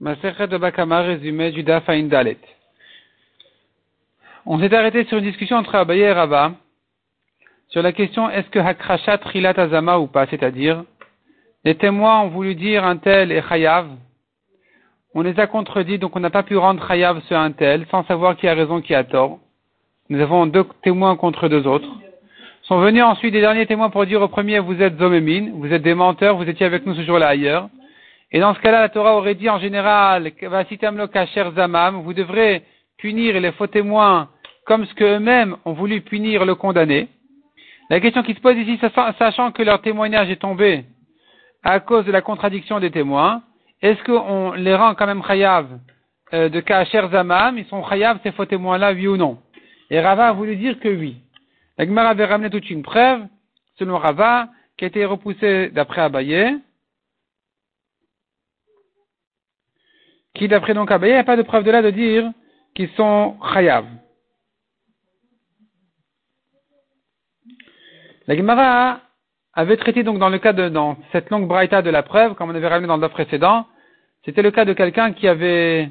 De Bakama, résumé. On s'est arrêté sur une discussion entre Abaye et Rabba sur la question est-ce que Hakrashat Trilat Azama ou pas, c'est-à-dire les témoins ont voulu dire un tel et Chayav. On les a contredits, donc on n'a pas pu rendre Chayav sur un tel sans savoir qui a raison, qui a tort. Nous avons deux témoins contre deux autres. Sont venus ensuite des derniers témoins pour dire au premier vous êtes Zomémine, vous êtes des menteurs, vous étiez avec nous ce jour-là ailleurs. Et dans ce cas-là, la Torah aurait dit en général, zamam, vous devrez punir les faux témoins comme ce qu'eux-mêmes ont voulu punir le condamné. La question qui se pose ici, sachant que leur témoignage est tombé à cause de la contradiction des témoins, est-ce qu'on les rend quand même chayav euh, de kacher zamam? Ils sont chayav ces faux témoins-là, oui ou non? Et Rava a voulu dire que oui. La Gemara avait ramené toute une preuve, selon Rava, qui a été repoussée d'après Abaye, qui d'après donc Abaye, il n'y a pas de preuve de là de dire qu'ils sont chayav. La Gemara avait traité donc dans le cas de, cette longue braïta de la preuve, comme on avait ramené dans le précédent, c'était le cas de quelqu'un qui avait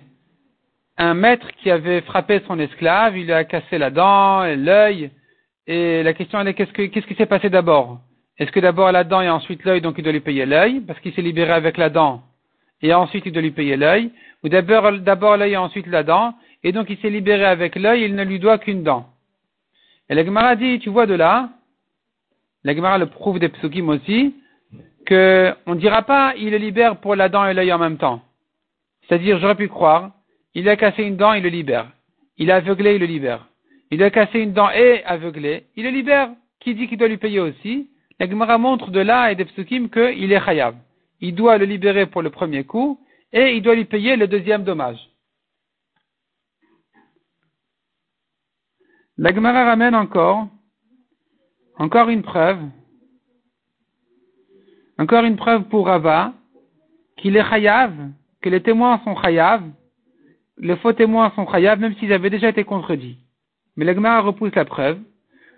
un maître qui avait frappé son esclave, il lui a cassé la dent et l'œil, et la question est qu'est-ce, qu'est-ce qui s'est passé d'abord? Est-ce que d'abord la dent et ensuite l'œil, donc il doit lui payer l'œil, parce qu'il s'est libéré avec la dent, et ensuite il doit lui payer l'œil, ou d'abord, l'œil et ensuite la dent, et donc il s'est libéré avec l'œil, il ne lui doit qu'une dent. Et la Gemara dit, tu vois de là, la Gemara le prouve des psukim aussi, que on ne dira pas, il le libère pour la dent et l'œil en même temps. C'est-à-dire, j'aurais pu croire, il a cassé une dent, il le libère. Il a aveuglé, il le libère. Il a cassé une dent et aveuglé, il le libère. Qui dit qu'il doit lui payer aussi? La Gemara montre de là et des psukim qu'il est chayav. Il doit le libérer pour le premier coup, et il doit lui payer le deuxième dommage. La Gemara ramène encore, encore une preuve, encore une preuve pour Rava, qu'il est chayav, que les témoins sont chayav, les faux témoins sont chayav, même s'ils avaient déjà été contredits. Mais la Gemara repousse la preuve.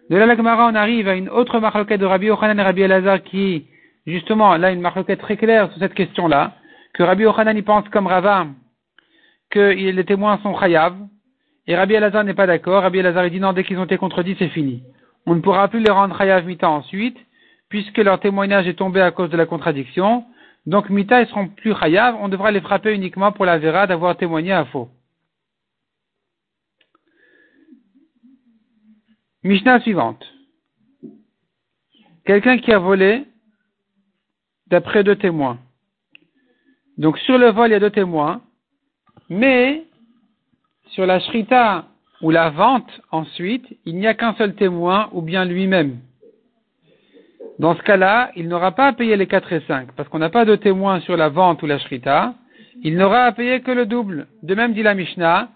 De là, la Gemara, on arrive à une autre marloquette de Rabbi Yochanan et Rabbi Elazar qui, justement, là, une marloquette très claire sur cette question-là que Rabbi Yochanan y pense comme Rava que les témoins sont chayav, et Rabbi Elazar n'est pas d'accord. Rabbi Elazar dit non, dès qu'ils ont été contredits, c'est fini. On ne pourra plus les rendre chayav mita ensuite, puisque leur témoignage est tombé à cause de la contradiction. Donc mita, ils seront plus chayav, on devra les frapper uniquement pour la vera d'avoir témoigné à faux. Mishnah suivante. Quelqu'un qui a volé d'après deux témoins. Donc sur le vol, il y a deux témoins, mais sur la shrita ou la vente, ensuite, il n'y a qu'un seul témoin ou bien lui-même. Dans ce cas-là, il n'aura pas à payer les 4 et 5, parce qu'on n'a pas de témoin sur la vente ou la shrita, il n'aura à payer que le double. De même dit la Mishnah,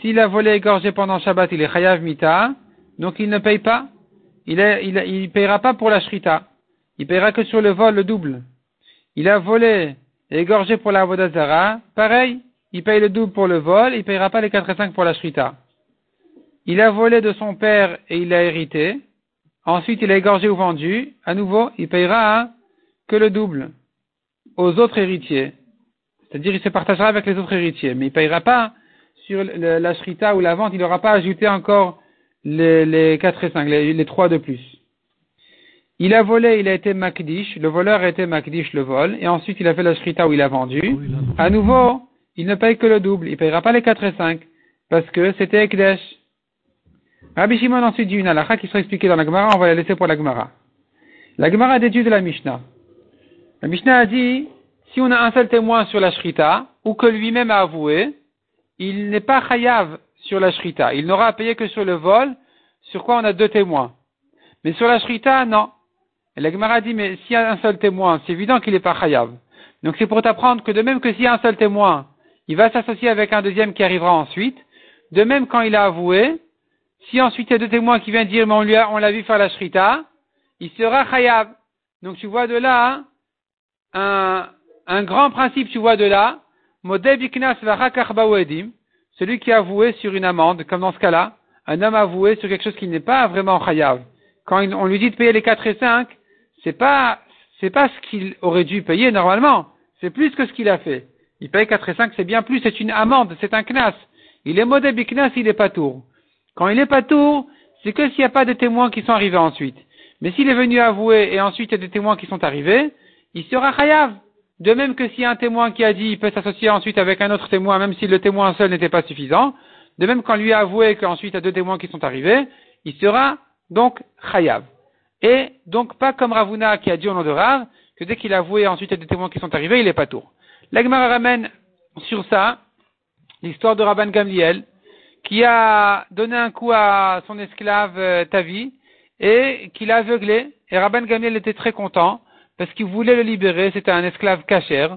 s'il a volé égorgé pendant Shabbat, il est chayav mita, donc il ne paye pas. Il ne payera pas pour la shrita. Il payera que sur le vol le double. Il a volé égorgé pour la Vodazara, pareil, il paye le double pour le vol, il ne payera pas les 4 et 5 pour la shrita. Il a volé de son père et il a hérité. Ensuite, il a égorgé ou vendu. À nouveau, il payera que le double aux autres héritiers. C'est-à-dire, il se partagera avec les autres héritiers. Mais il ne payera pas sur la shrita ou la vente, il n'aura pas ajouté encore les, les 4 et 5, les, les 3 de plus. Il a volé, il a été makdish, le voleur a été makdish le vol, et ensuite il a fait la shrita où il a vendu. À nouveau, il ne paye que le double, il ne payera pas les 4 et 5, parce que c'était Ekdesh. Rabbi Shimon ensuite dit une halakha qui sera expliquée dans la Gemara, on va la laisser pour la Gemara. La Gemara déduit de la Mishnah. La Mishnah a dit, si on a un seul témoin sur la shrita, ou que lui-même a avoué, il n'est pas chayav sur la shrita. Il n'aura à payer que sur le vol, sur quoi on a deux témoins. Mais sur la shrita, non. Et la Gemara dit, mais s'il y a un seul témoin, c'est évident qu'il n'est pas chayav. Donc c'est pour t'apprendre que de même que s'il y a un seul témoin, il va s'associer avec un deuxième qui arrivera ensuite. De même quand il a avoué, si ensuite il y a deux témoins qui viennent dire, mais on lui on l'a vu faire la shrita, il sera chayav. Donc tu vois de là, un, un grand principe, tu vois de là, celui qui a avoué sur une amende, comme dans ce cas-là, un homme a avoué sur quelque chose qui n'est pas vraiment chayav. Quand on lui dit de payer les 4 et 5, c'est pas, c'est pas ce qu'il aurait dû payer normalement. C'est plus que ce qu'il a fait. Il paye 4 et 5, c'est bien plus, c'est une amende, c'est un knas. Il est modé biknas, il est pas tour. Quand il est pas tour, c'est que s'il n'y a pas de témoins qui sont arrivés ensuite. Mais s'il est venu avouer et ensuite il y a des témoins qui sont arrivés, il sera chayav. De même que s'il y a un témoin qui a dit, il peut s'associer ensuite avec un autre témoin, même si le témoin seul n'était pas suffisant. De même qu'on lui a avoué qu'ensuite il y a deux témoins qui sont arrivés, il sera donc chayav. Et donc pas comme Ravuna qui a dit au nom de Rav, que dès qu'il a avoué ensuite il y a des témoins qui sont arrivés, il est pas tour. L'Agmara ramène sur ça l'histoire de Rabban Gamliel, qui a donné un coup à son esclave euh, Tavi, et qu'il a aveuglé. Et Rabban Gamliel était très content, parce qu'il voulait le libérer, c'était un esclave cachère,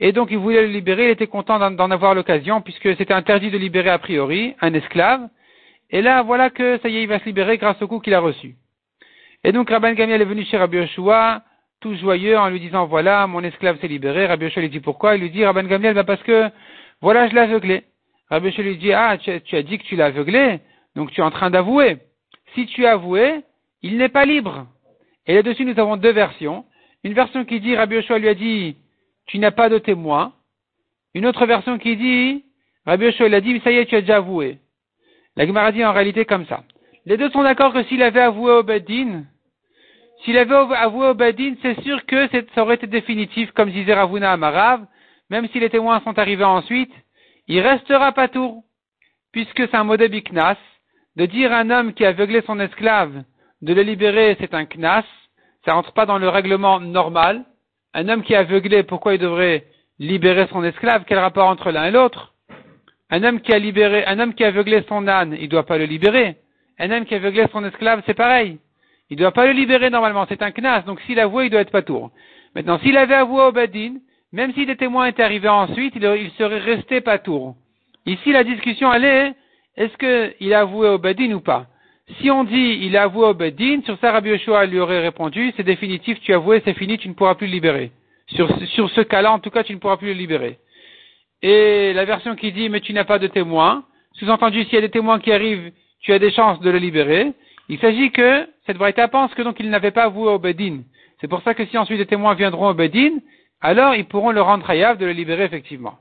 et donc il voulait le libérer, il était content d'en avoir l'occasion, puisque c'était interdit de libérer a priori un esclave. Et là, voilà que ça y est, il va se libérer grâce au coup qu'il a reçu. Et donc Rabban Gamliel est venu chez Rabbi Yoshua, tout joyeux, en lui disant, voilà, mon esclave s'est libéré. Rabbi Yoshua lui dit pourquoi? Il lui dit, Rabban Gamliel, bah parce que, voilà, je l'ai aveuglé. Rabbi Yoshua lui dit, ah, tu as, dit que tu l'as aveuglé, donc tu es en train d'avouer. Si tu as avoué, il n'est pas libre. Et là-dessus, nous avons deux versions. Une version qui dit, Rabbi Yoshua lui a dit, tu n'as pas de témoin. Une autre version qui dit, Rabbi Yoshua lui a dit, ça y est, tu as déjà avoué. La Gemara dit en réalité comme ça. Les deux sont d'accord que s'il avait avoué au Beddin, s'il avait avoué au Badin, c'est sûr que ça aurait été définitif, comme disait Ravuna Amarav, même si les témoins sont arrivés ensuite, il restera pas tour, puisque c'est un modèle biknas, de dire à un homme qui a aveuglé son esclave de le libérer, c'est un knas, ça rentre pas dans le règlement normal. Un homme qui a aveuglé, pourquoi il devrait libérer son esclave? Quel rapport entre l'un et l'autre? Un homme qui a libéré, un homme qui a aveuglé son âne, il doit pas le libérer. Un homme qui a aveuglé son esclave, c'est pareil. Il ne doit pas le libérer normalement, c'est un knas, donc s'il avouait, il doit être pas tour. Maintenant, s'il avait avoué au Badin, même si des témoins étaient arrivés ensuite, il, serait resté pas tour. Ici, la discussion, elle est, est-ce qu'il a avoué au Badin ou pas? Si on dit il a avoué au Badin, sur ça, Rabbi Yoshua lui aurait répondu, c'est définitif, tu as avoué, c'est fini, tu ne pourras plus le libérer. Sur, sur ce cas-là, en tout cas, tu ne pourras plus le libérer. Et la version qui dit, mais tu n'as pas de témoins, sous-entendu, s'il y a des témoins qui arrivent, tu as des chances de le libérer. Il s'agit que cette Braïta pense que donc il n'avait pas avoué au Bedin. C'est pour ça que si ensuite des témoins viendront au Bedin, alors ils pourront le rendre hayav de le libérer effectivement.